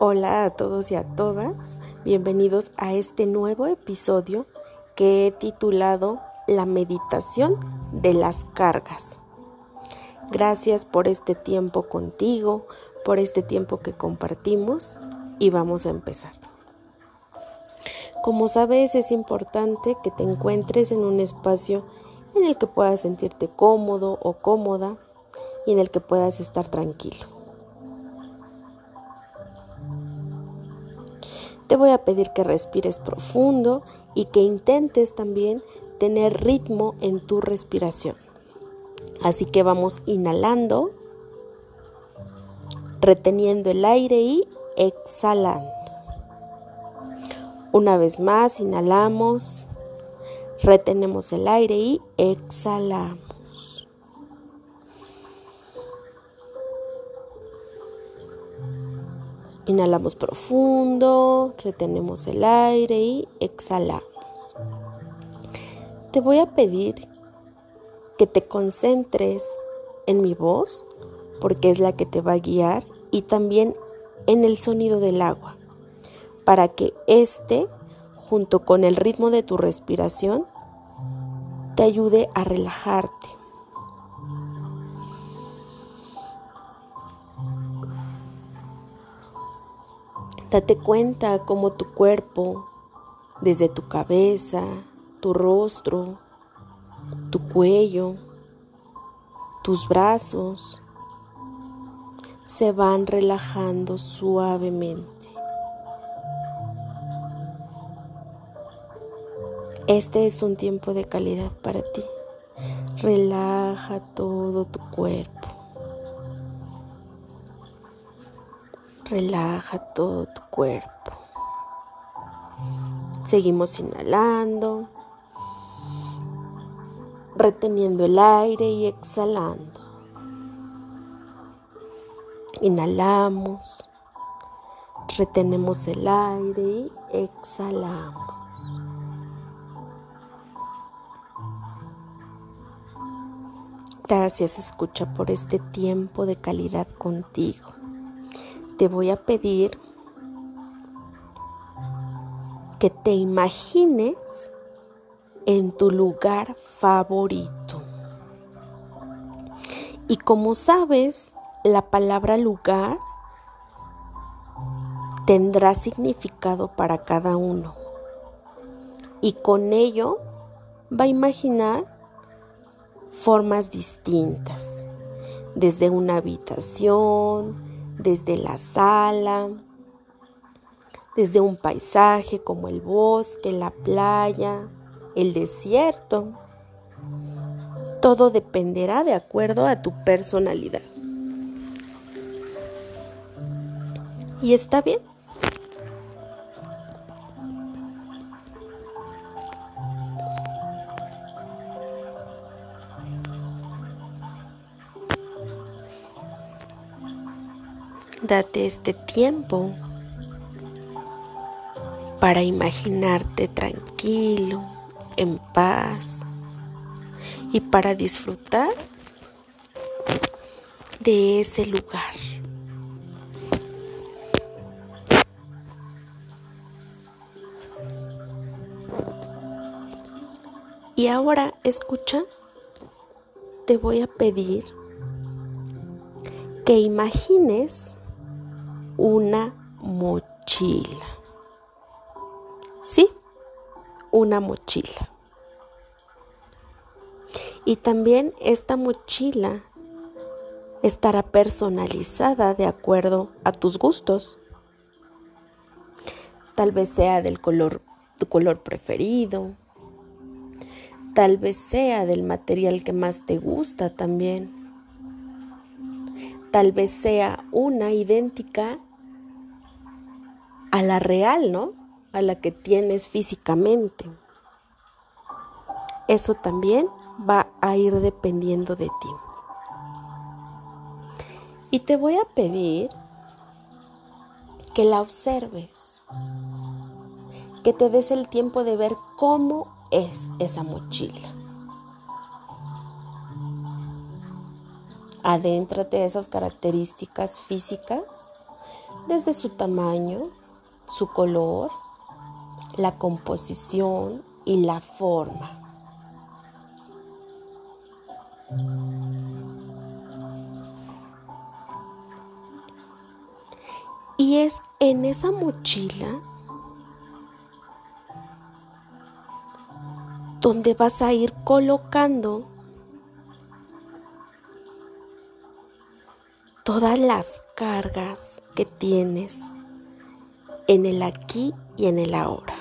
Hola a todos y a todas, bienvenidos a este nuevo episodio que he titulado La meditación de las cargas. Gracias por este tiempo contigo, por este tiempo que compartimos y vamos a empezar. Como sabes, es importante que te encuentres en un espacio en el que puedas sentirte cómodo o cómoda y en el que puedas estar tranquilo. Te voy a pedir que respires profundo y que intentes también tener ritmo en tu respiración. Así que vamos inhalando, reteniendo el aire y exhalando. Una vez más, inhalamos, retenemos el aire y exhalamos. Inhalamos profundo, retenemos el aire y exhalamos. Te voy a pedir que te concentres en mi voz, porque es la que te va a guiar, y también en el sonido del agua, para que este, junto con el ritmo de tu respiración, te ayude a relajarte. Date cuenta cómo tu cuerpo, desde tu cabeza, tu rostro, tu cuello, tus brazos, se van relajando suavemente. Este es un tiempo de calidad para ti. Relaja todo tu cuerpo. Relaja todo tu cuerpo. Seguimos inhalando, reteniendo el aire y exhalando. Inhalamos, retenemos el aire y exhalamos. Gracias, escucha, por este tiempo de calidad contigo te voy a pedir que te imagines en tu lugar favorito. Y como sabes, la palabra lugar tendrá significado para cada uno. Y con ello va a imaginar formas distintas, desde una habitación, desde la sala, desde un paisaje como el bosque, la playa, el desierto. Todo dependerá de acuerdo a tu personalidad. Y está bien. Date este tiempo para imaginarte tranquilo, en paz y para disfrutar de ese lugar. Y ahora escucha, te voy a pedir que imagines una mochila. Sí, una mochila. Y también esta mochila estará personalizada de acuerdo a tus gustos. Tal vez sea del color, tu color preferido. Tal vez sea del material que más te gusta también. Tal vez sea una idéntica a la real, ¿no? A la que tienes físicamente. Eso también va a ir dependiendo de ti. Y te voy a pedir que la observes, que te des el tiempo de ver cómo es esa mochila. Adéntrate de esas características físicas desde su tamaño, su color, la composición y la forma. Y es en esa mochila donde vas a ir colocando todas las cargas que tienes en el aquí y en el ahora.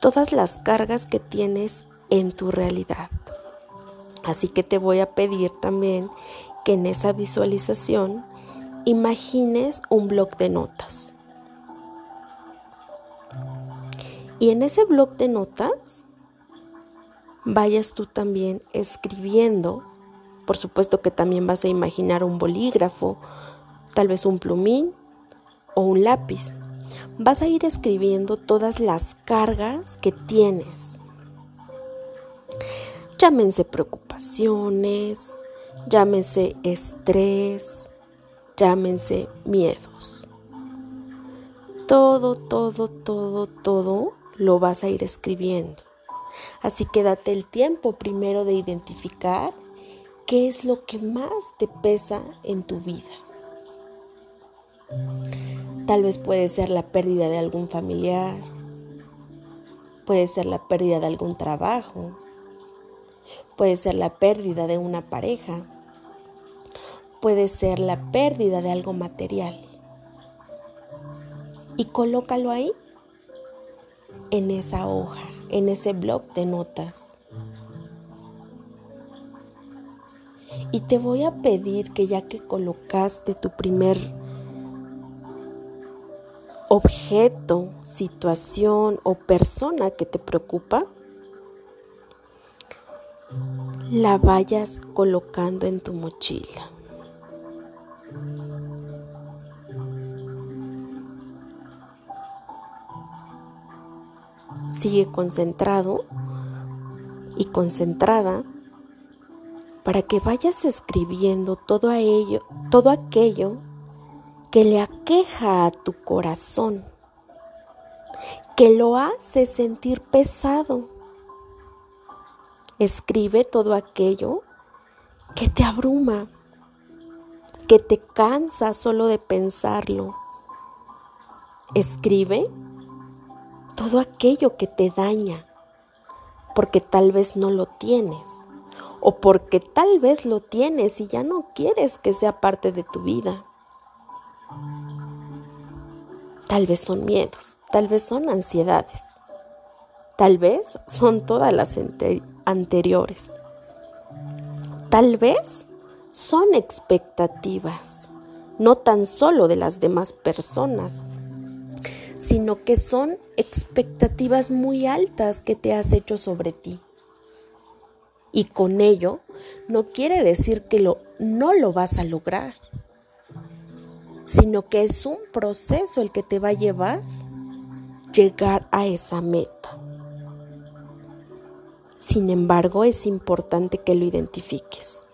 Todas las cargas que tienes en tu realidad. Así que te voy a pedir también que en esa visualización imagines un bloc de notas. Y en ese bloc de notas vayas tú también escribiendo. Por supuesto que también vas a imaginar un bolígrafo, tal vez un plumín o un lápiz. Vas a ir escribiendo todas las cargas que tienes. Llámense preocupaciones, llámense estrés, llámense miedos. Todo, todo, todo, todo lo vas a ir escribiendo. Así que date el tiempo primero de identificar qué es lo que más te pesa en tu vida. Tal vez puede ser la pérdida de algún familiar, puede ser la pérdida de algún trabajo, puede ser la pérdida de una pareja, puede ser la pérdida de algo material. Y colócalo ahí, en esa hoja, en ese blog de notas. Y te voy a pedir que ya que colocaste tu primer objeto, situación o persona que te preocupa, la vayas colocando en tu mochila. Sigue concentrado y concentrada para que vayas escribiendo todo, a ello, todo aquello que le aqueja a tu corazón, que lo hace sentir pesado. Escribe todo aquello que te abruma, que te cansa solo de pensarlo. Escribe todo aquello que te daña, porque tal vez no lo tienes, o porque tal vez lo tienes y ya no quieres que sea parte de tu vida. Tal vez son miedos, tal vez son ansiedades, tal vez son todas las anteriores, tal vez son expectativas, no tan solo de las demás personas, sino que son expectativas muy altas que te has hecho sobre ti. Y con ello no quiere decir que no lo vas a lograr, sino que es un proceso el que te va a llevar llegar a esa meta. Sin embargo, es importante que lo identifiques.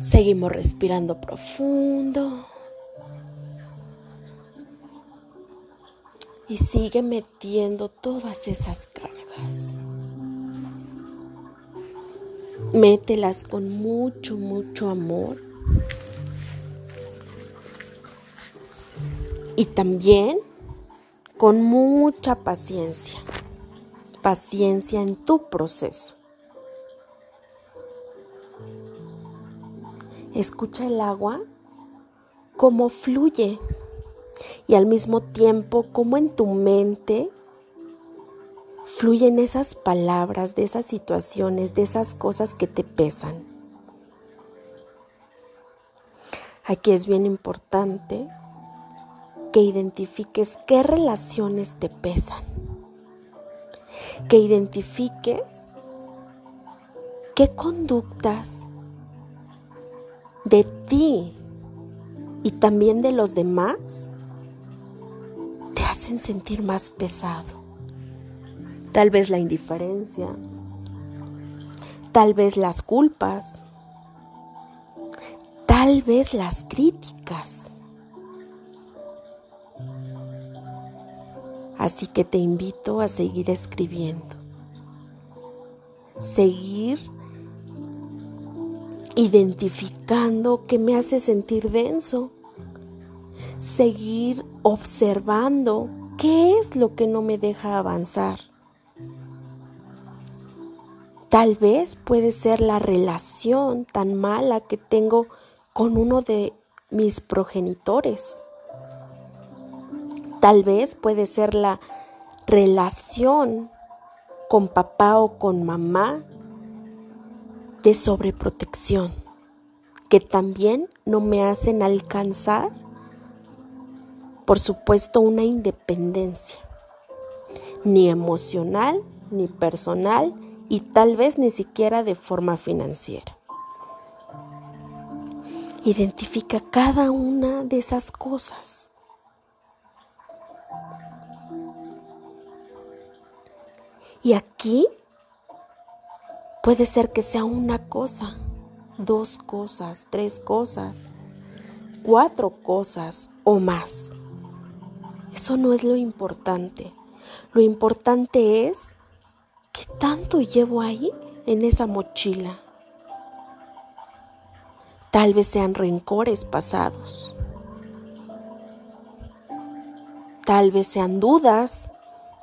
Seguimos respirando profundo. y sigue metiendo todas esas cargas. Mételas con mucho, mucho amor. Y también con mucha paciencia. Paciencia en tu proceso. Escucha el agua como fluye y al mismo tiempo como en tu mente fluyen esas palabras, de esas situaciones, de esas cosas que te pesan. Aquí es bien importante que identifiques qué relaciones te pesan, que identifiques qué conductas de ti y también de los demás hacen sentir más pesado. Tal vez la indiferencia, tal vez las culpas, tal vez las críticas. Así que te invito a seguir escribiendo, seguir identificando qué me hace sentir denso, seguir observando qué es lo que no me deja avanzar. Tal vez puede ser la relación tan mala que tengo con uno de mis progenitores. Tal vez puede ser la relación con papá o con mamá de sobreprotección que también no me hacen alcanzar, por supuesto, una independencia, ni emocional, ni personal, y tal vez ni siquiera de forma financiera. Identifica cada una de esas cosas. Y aquí puede ser que sea una cosa, dos cosas, tres cosas, cuatro cosas o más. Eso no es lo importante. Lo importante es qué tanto llevo ahí en esa mochila. Tal vez sean rencores pasados. Tal vez sean dudas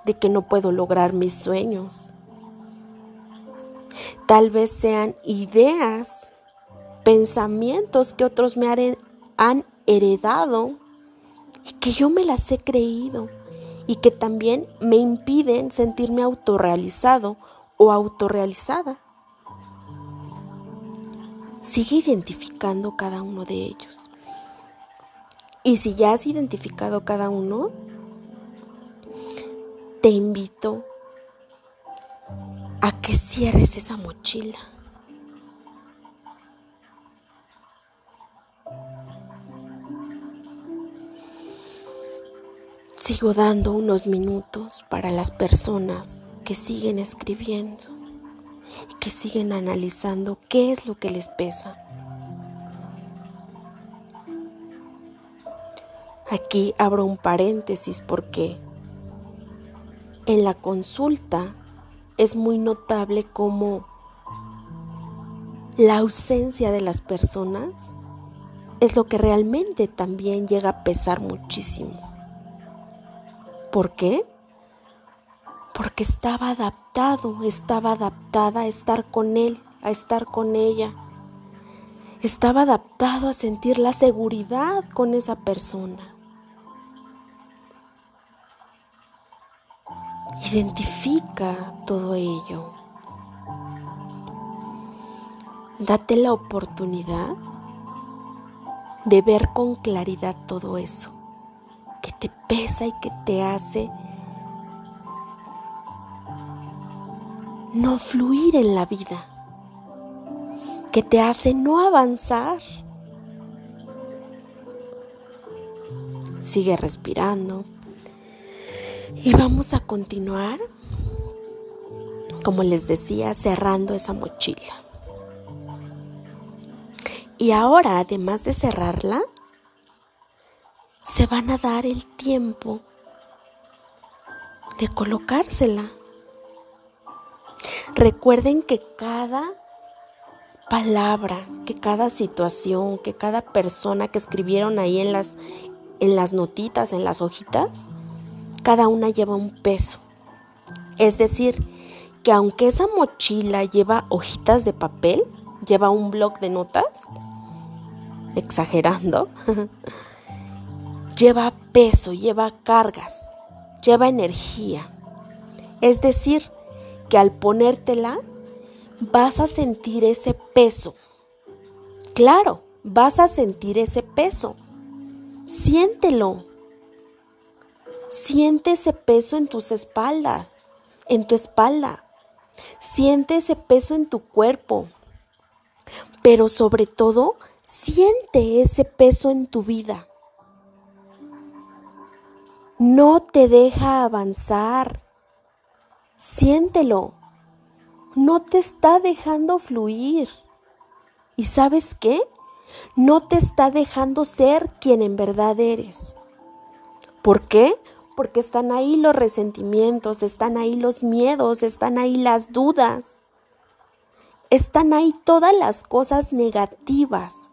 de que no puedo lograr mis sueños. Tal vez sean ideas, pensamientos que otros me han heredado y que yo me las he creído y que también me impiden sentirme autorrealizado o autorrealizada. Sigue identificando cada uno de ellos. Y si ya has identificado cada uno, te invito a que cierres esa mochila. Sigo dando unos minutos para las personas que siguen escribiendo y que siguen analizando qué es lo que les pesa. Aquí abro un paréntesis porque en la consulta es muy notable cómo la ausencia de las personas es lo que realmente también llega a pesar muchísimo. ¿Por qué? porque estaba adaptado, estaba adaptada a estar con él, a estar con ella. Estaba adaptado a sentir la seguridad con esa persona. Identifica todo ello. Date la oportunidad de ver con claridad todo eso que te pesa y que te hace no fluir en la vida, que te hace no avanzar. Sigue respirando y vamos a continuar, como les decía, cerrando esa mochila. Y ahora, además de cerrarla, se van a dar el tiempo de colocársela. Recuerden que cada palabra, que cada situación, que cada persona que escribieron ahí en las, en las notitas, en las hojitas, cada una lleva un peso. Es decir, que aunque esa mochila lleva hojitas de papel, lleva un bloc de notas, exagerando, lleva peso, lleva cargas, lleva energía. Es decir, que al ponértela vas a sentir ese peso. Claro, vas a sentir ese peso. Siéntelo. Siente ese peso en tus espaldas, en tu espalda. Siente ese peso en tu cuerpo. Pero sobre todo, siente ese peso en tu vida. No te deja avanzar. Siéntelo. No te está dejando fluir. ¿Y sabes qué? no te está dejando ser quien en verdad eres. ¿Por qué? Porque están ahí los resentimientos, están ahí los miedos, están ahí las dudas, están ahí todas las cosas negativas.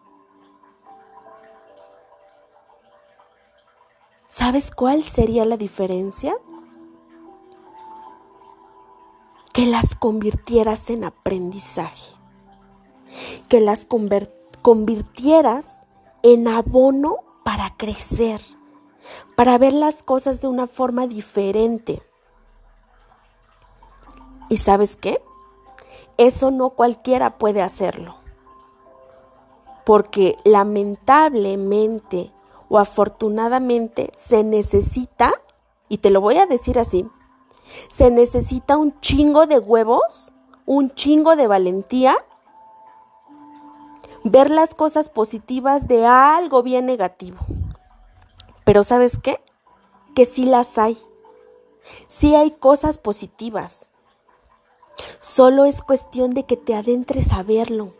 ¿Sabes cuál sería la diferencia? Que las convirtieras en aprendizaje, que las convirtieras en abono para crecer para ver las cosas de una forma diferente. ¿Y sabes qué? Eso no cualquiera puede hacerlo. Porque lamentablemente o afortunadamente se necesita, y te lo voy a decir así, se necesita un chingo de huevos, un chingo de valentía, ver las cosas positivas de algo bien negativo. Pero ¿sabes qué? Que sí las hay. Sí hay cosas positivas. Solo es cuestión de que te adentres a verlo.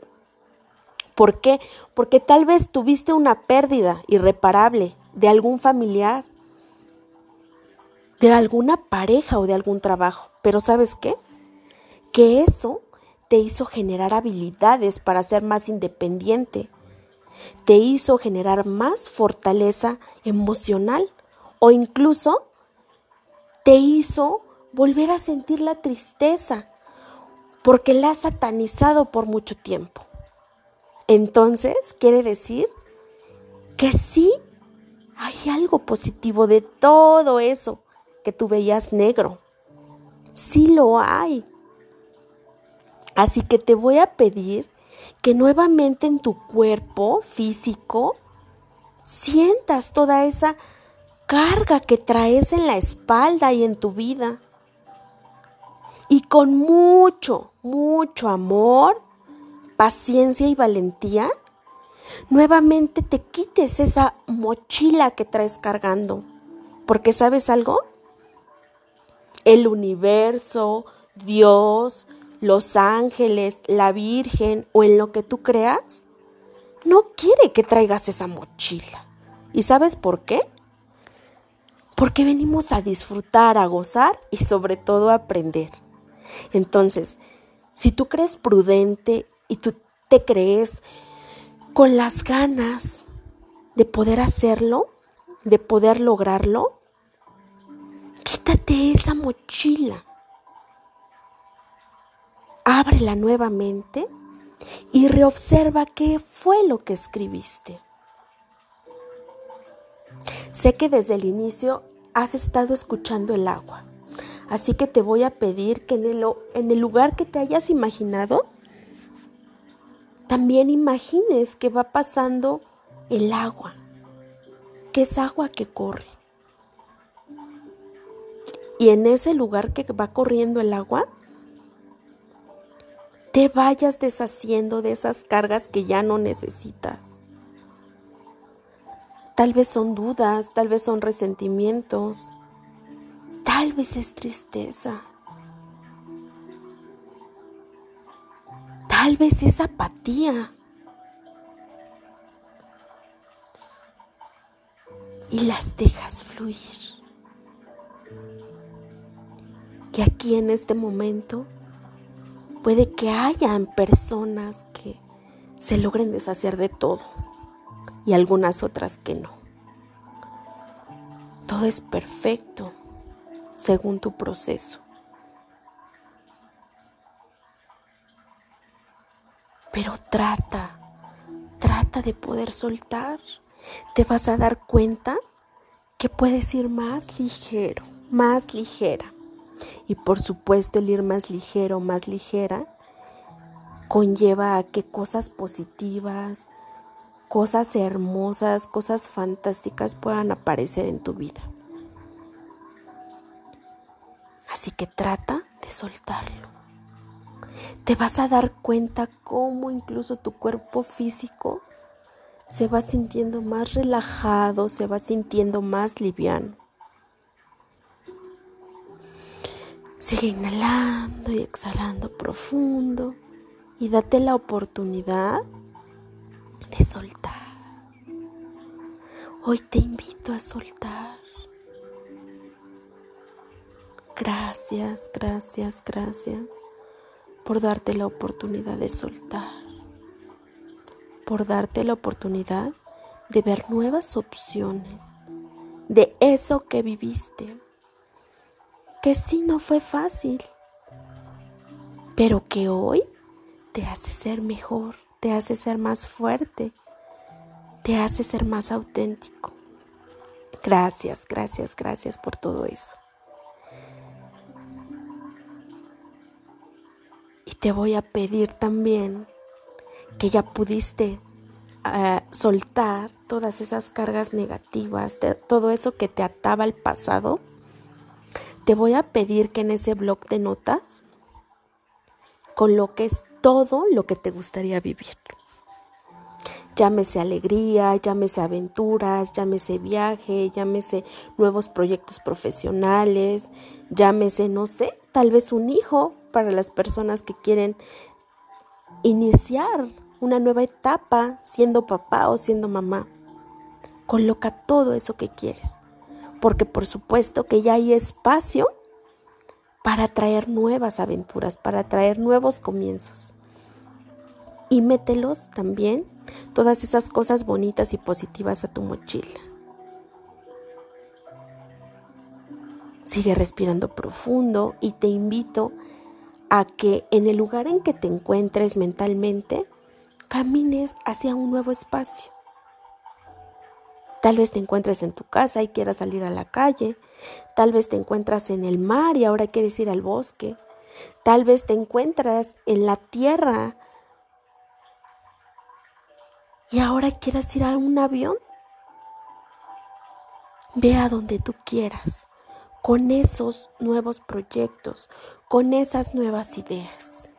¿Por qué? Porque tal vez tuviste una pérdida irreparable de algún familiar, de alguna pareja o de algún trabajo. Pero ¿sabes qué? Que eso te hizo generar habilidades para ser más independiente, te hizo generar más fortaleza emocional o incluso te hizo volver a sentir la tristeza porque la has satanizado por mucho tiempo. Entonces, quiere decir que sí hay algo positivo de todo eso que tú veías negro. Sí lo hay. Así que te voy a pedir que nuevamente en tu cuerpo físico sientas toda esa carga que traes en la espalda y en tu vida. Y con mucho, mucho amor, paciencia y valentía, nuevamente te quites esa mochila que traes cargando. Porque sabes algo? El universo, Dios, los ángeles, la Virgen o en lo que tú creas, no quiere que traigas esa mochila. ¿Y sabes por qué? Porque venimos a disfrutar, a gozar y sobre todo a aprender. Entonces, si tú crees prudente y tú te crees con las ganas de poder hacerlo, de poder lograrlo, quítate esa mochila ábrela nuevamente y reobserva qué fue lo que escribiste. Sé que desde el inicio has estado escuchando el agua, así que te voy a pedir que en el, en el lugar que te hayas imaginado, también imagines que va pasando el agua, que es agua que corre. Y en ese lugar que va corriendo el agua, te vayas deshaciendo de esas cargas que ya no necesitas. Tal vez son dudas, tal vez son resentimientos, tal vez es tristeza, tal vez es apatía. Y las dejas fluir. Y aquí en este momento Puede que hayan personas que se logren deshacer de todo y algunas otras que no. Todo es perfecto según tu proceso. Pero trata, trata de poder soltar. Te vas a dar cuenta que puedes ir más ligero, más ligera. Y por supuesto el ir más ligero, más ligera, conlleva a que cosas positivas, cosas hermosas, cosas fantásticas puedan aparecer en tu vida. Así que trata de soltarlo. Te vas a dar cuenta cómo incluso tu cuerpo físico se va sintiendo más relajado, se va sintiendo más liviano. Sigue inhalando y exhalando profundo y date la oportunidad de soltar. Hoy te invito a soltar. Gracias, gracias, gracias por darte la oportunidad de soltar, por darte la oportunidad de ver nuevas opciones de eso que viviste, que sí no fue fácil, pero que hoy te hace ser mejor, te hace ser más fuerte, te hace ser más auténtico. Gracias, gracias, gracias por todo eso. Te voy a pedir también que ya pudiste eh, soltar todas esas cargas negativas, todo eso que te ataba al pasado. Te voy a pedir que en ese blog de notas coloques todo lo que te gustaría vivir. Llámese alegría, llámese aventuras, llámese viaje, llámese nuevos proyectos profesionales, llámese, no sé, tal vez un hijo para las personas que quieren iniciar una nueva etapa siendo papá o siendo mamá. Coloca todo eso que quieres, porque por supuesto que ya hay espacio para traer nuevas aventuras, para traer nuevos comienzos. Y mételos también todas esas cosas bonitas y positivas a tu mochila. Sigue respirando profundo y te invito a que en el lugar en que te encuentres mentalmente, camines hacia un nuevo espacio. Tal vez te encuentres en tu casa y quieras salir a la calle. Tal vez te encuentras en el mar y ahora quieres ir al bosque. Tal vez te encuentras en la tierra y ahora quieras ir a un avión, ve a donde tú quieras, con esos nuevos proyectos, con esas nuevas ideas.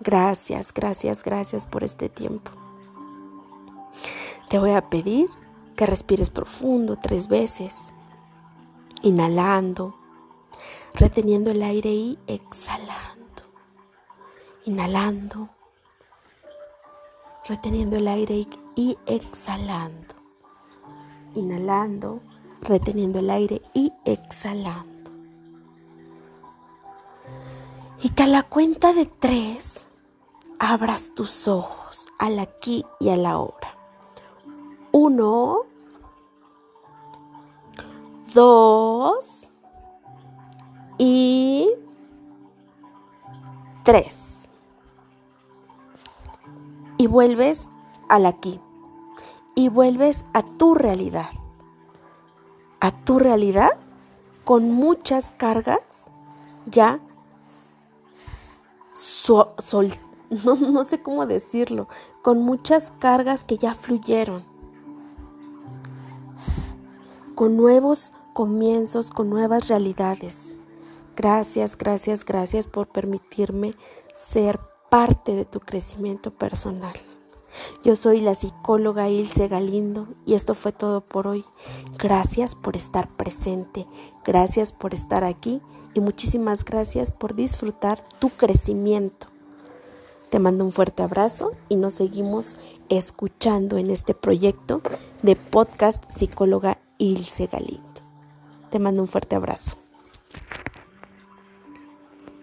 Gracias, gracias, gracias por este tiempo. Te voy a pedir que respires profundo tres veces, inhalando, reteniendo el aire y exhalando, inhalando reteniendo el aire y exhalando. Inhalando, reteniendo el aire y exhalando. Y que a la cuenta de tres abras tus ojos al aquí y a la ahora. Uno, dos y tres y vuelves al aquí y vuelves a tu realidad. A tu realidad con muchas cargas ya sol, no, no sé cómo decirlo, con muchas cargas que ya fluyeron, con nuevos comienzos, con nuevas realidades. Gracias, gracias, gracias por permitirme ser parte de tu crecimiento personal. Yo soy la psicóloga Ilse Galindo y esto fue todo por hoy. Gracias por estar presente, gracias por estar aquí y muchísimas gracias por disfrutar tu crecimiento. Te mando un fuerte abrazo y nos seguimos escuchando en este proyecto de podcast psicóloga Ilse Galindo. Te mando un fuerte abrazo.